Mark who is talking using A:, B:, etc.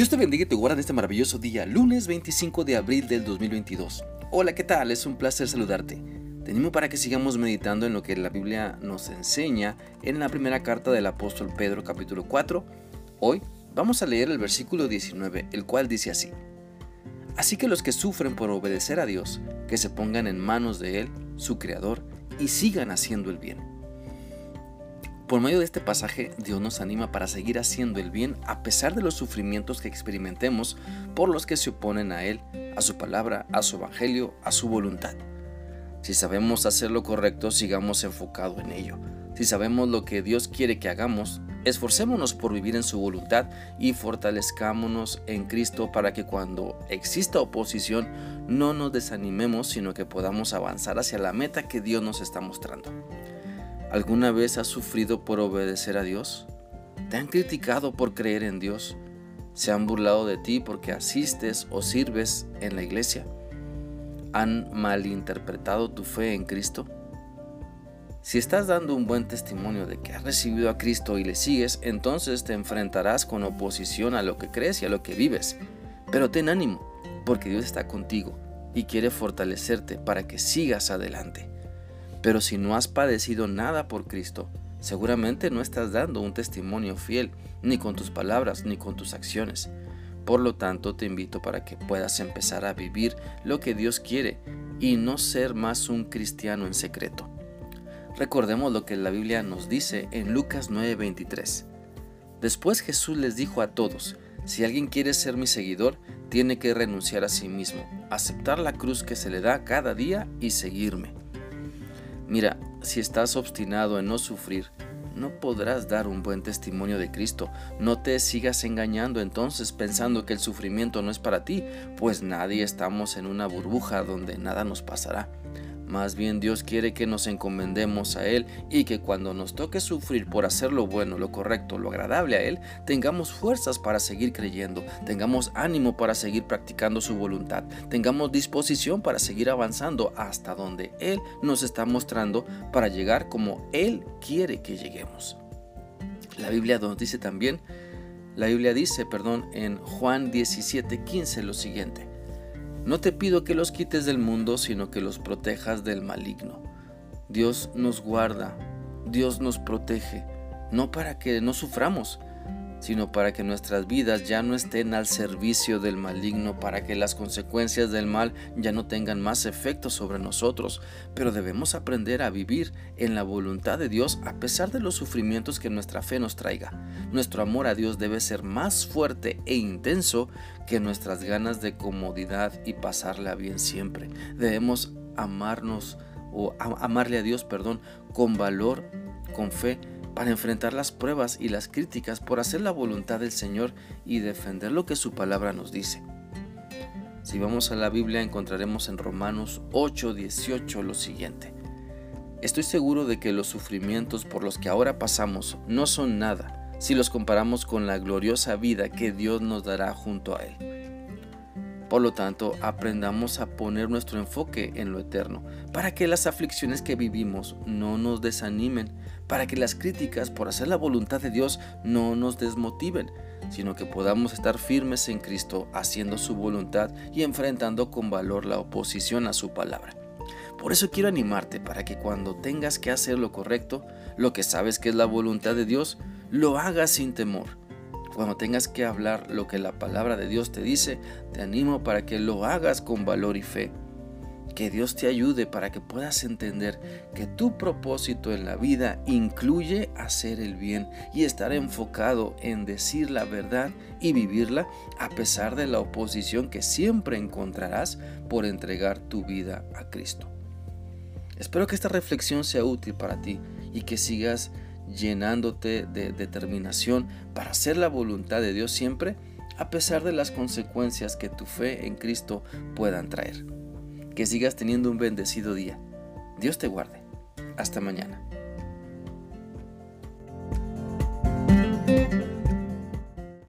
A: Dios te bendiga y te guarda en este maravilloso día, lunes 25 de abril del 2022. Hola, ¿qué tal? Es un placer saludarte. Te animo para que sigamos meditando en lo que la Biblia nos enseña en la primera carta del apóstol Pedro capítulo 4. Hoy vamos a leer el versículo 19, el cual dice así. Así que los que sufren por obedecer a Dios, que se pongan en manos de Él, su Creador, y sigan haciendo el bien por medio de este pasaje, Dios nos anima para seguir haciendo el bien a pesar de los sufrimientos que experimentemos por los que se oponen a Él, a su palabra, a su evangelio, a su voluntad. Si sabemos hacer lo correcto, sigamos enfocados en ello. Si sabemos lo que Dios quiere que hagamos, esforcémonos por vivir en su voluntad y fortalezcámonos en Cristo para que cuando exista oposición no nos desanimemos, sino que podamos avanzar hacia la meta que Dios nos está mostrando. ¿Alguna vez has sufrido por obedecer a Dios? ¿Te han criticado por creer en Dios? ¿Se han burlado de ti porque asistes o sirves en la iglesia? ¿Han malinterpretado tu fe en Cristo? Si estás dando un buen testimonio de que has recibido a Cristo y le sigues, entonces te enfrentarás con oposición a lo que crees y a lo que vives. Pero ten ánimo, porque Dios está contigo y quiere fortalecerte para que sigas adelante. Pero si no has padecido nada por Cristo, seguramente no estás dando un testimonio fiel, ni con tus palabras, ni con tus acciones. Por lo tanto, te invito para que puedas empezar a vivir lo que Dios quiere y no ser más un cristiano en secreto. Recordemos lo que la Biblia nos dice en Lucas 9:23. Después Jesús les dijo a todos, si alguien quiere ser mi seguidor, tiene que renunciar a sí mismo, aceptar la cruz que se le da cada día y seguirme. Mira, si estás obstinado en no sufrir, no podrás dar un buen testimonio de Cristo. No te sigas engañando entonces pensando que el sufrimiento no es para ti, pues nadie estamos en una burbuja donde nada nos pasará. Más bien Dios quiere que nos encomendemos a Él y que cuando nos toque sufrir por hacer lo bueno, lo correcto, lo agradable a Él, tengamos fuerzas para seguir creyendo, tengamos ánimo para seguir practicando su voluntad, tengamos disposición para seguir avanzando hasta donde Él nos está mostrando para llegar como Él quiere que lleguemos. La Biblia nos dice también, la Biblia dice, perdón, en Juan 17:15 lo siguiente. No te pido que los quites del mundo, sino que los protejas del maligno. Dios nos guarda, Dios nos protege, no para que no suframos, sino para que nuestras vidas ya no estén al servicio del maligno, para que las consecuencias del mal ya no tengan más efecto sobre nosotros. Pero debemos aprender a vivir en la voluntad de Dios a pesar de los sufrimientos que nuestra fe nos traiga. Nuestro amor a Dios debe ser más fuerte e intenso que nuestras ganas de comodidad y pasarla bien siempre. Debemos amarnos o amarle a Dios, perdón, con valor, con fe, para enfrentar las pruebas y las críticas por hacer la voluntad del Señor y defender lo que su palabra nos dice. Si vamos a la Biblia encontraremos en Romanos 8:18 lo siguiente. Estoy seguro de que los sufrimientos por los que ahora pasamos no son nada si los comparamos con la gloriosa vida que Dios nos dará junto a Él. Por lo tanto, aprendamos a poner nuestro enfoque en lo eterno, para que las aflicciones que vivimos no nos desanimen, para que las críticas por hacer la voluntad de Dios no nos desmotiven, sino que podamos estar firmes en Cristo, haciendo su voluntad y enfrentando con valor la oposición a su palabra. Por eso quiero animarte para que cuando tengas que hacer lo correcto, lo que sabes que es la voluntad de Dios, lo hagas sin temor cuando tengas que hablar lo que la palabra de Dios te dice, te animo para que lo hagas con valor y fe. Que Dios te ayude para que puedas entender que tu propósito en la vida incluye hacer el bien y estar enfocado en decir la verdad y vivirla a pesar de la oposición que siempre encontrarás por entregar tu vida a Cristo. Espero que esta reflexión sea útil para ti y que sigas llenándote de determinación para hacer la voluntad de Dios siempre, a pesar de las consecuencias que tu fe en Cristo puedan traer. Que sigas teniendo un bendecido día. Dios te guarde. Hasta mañana.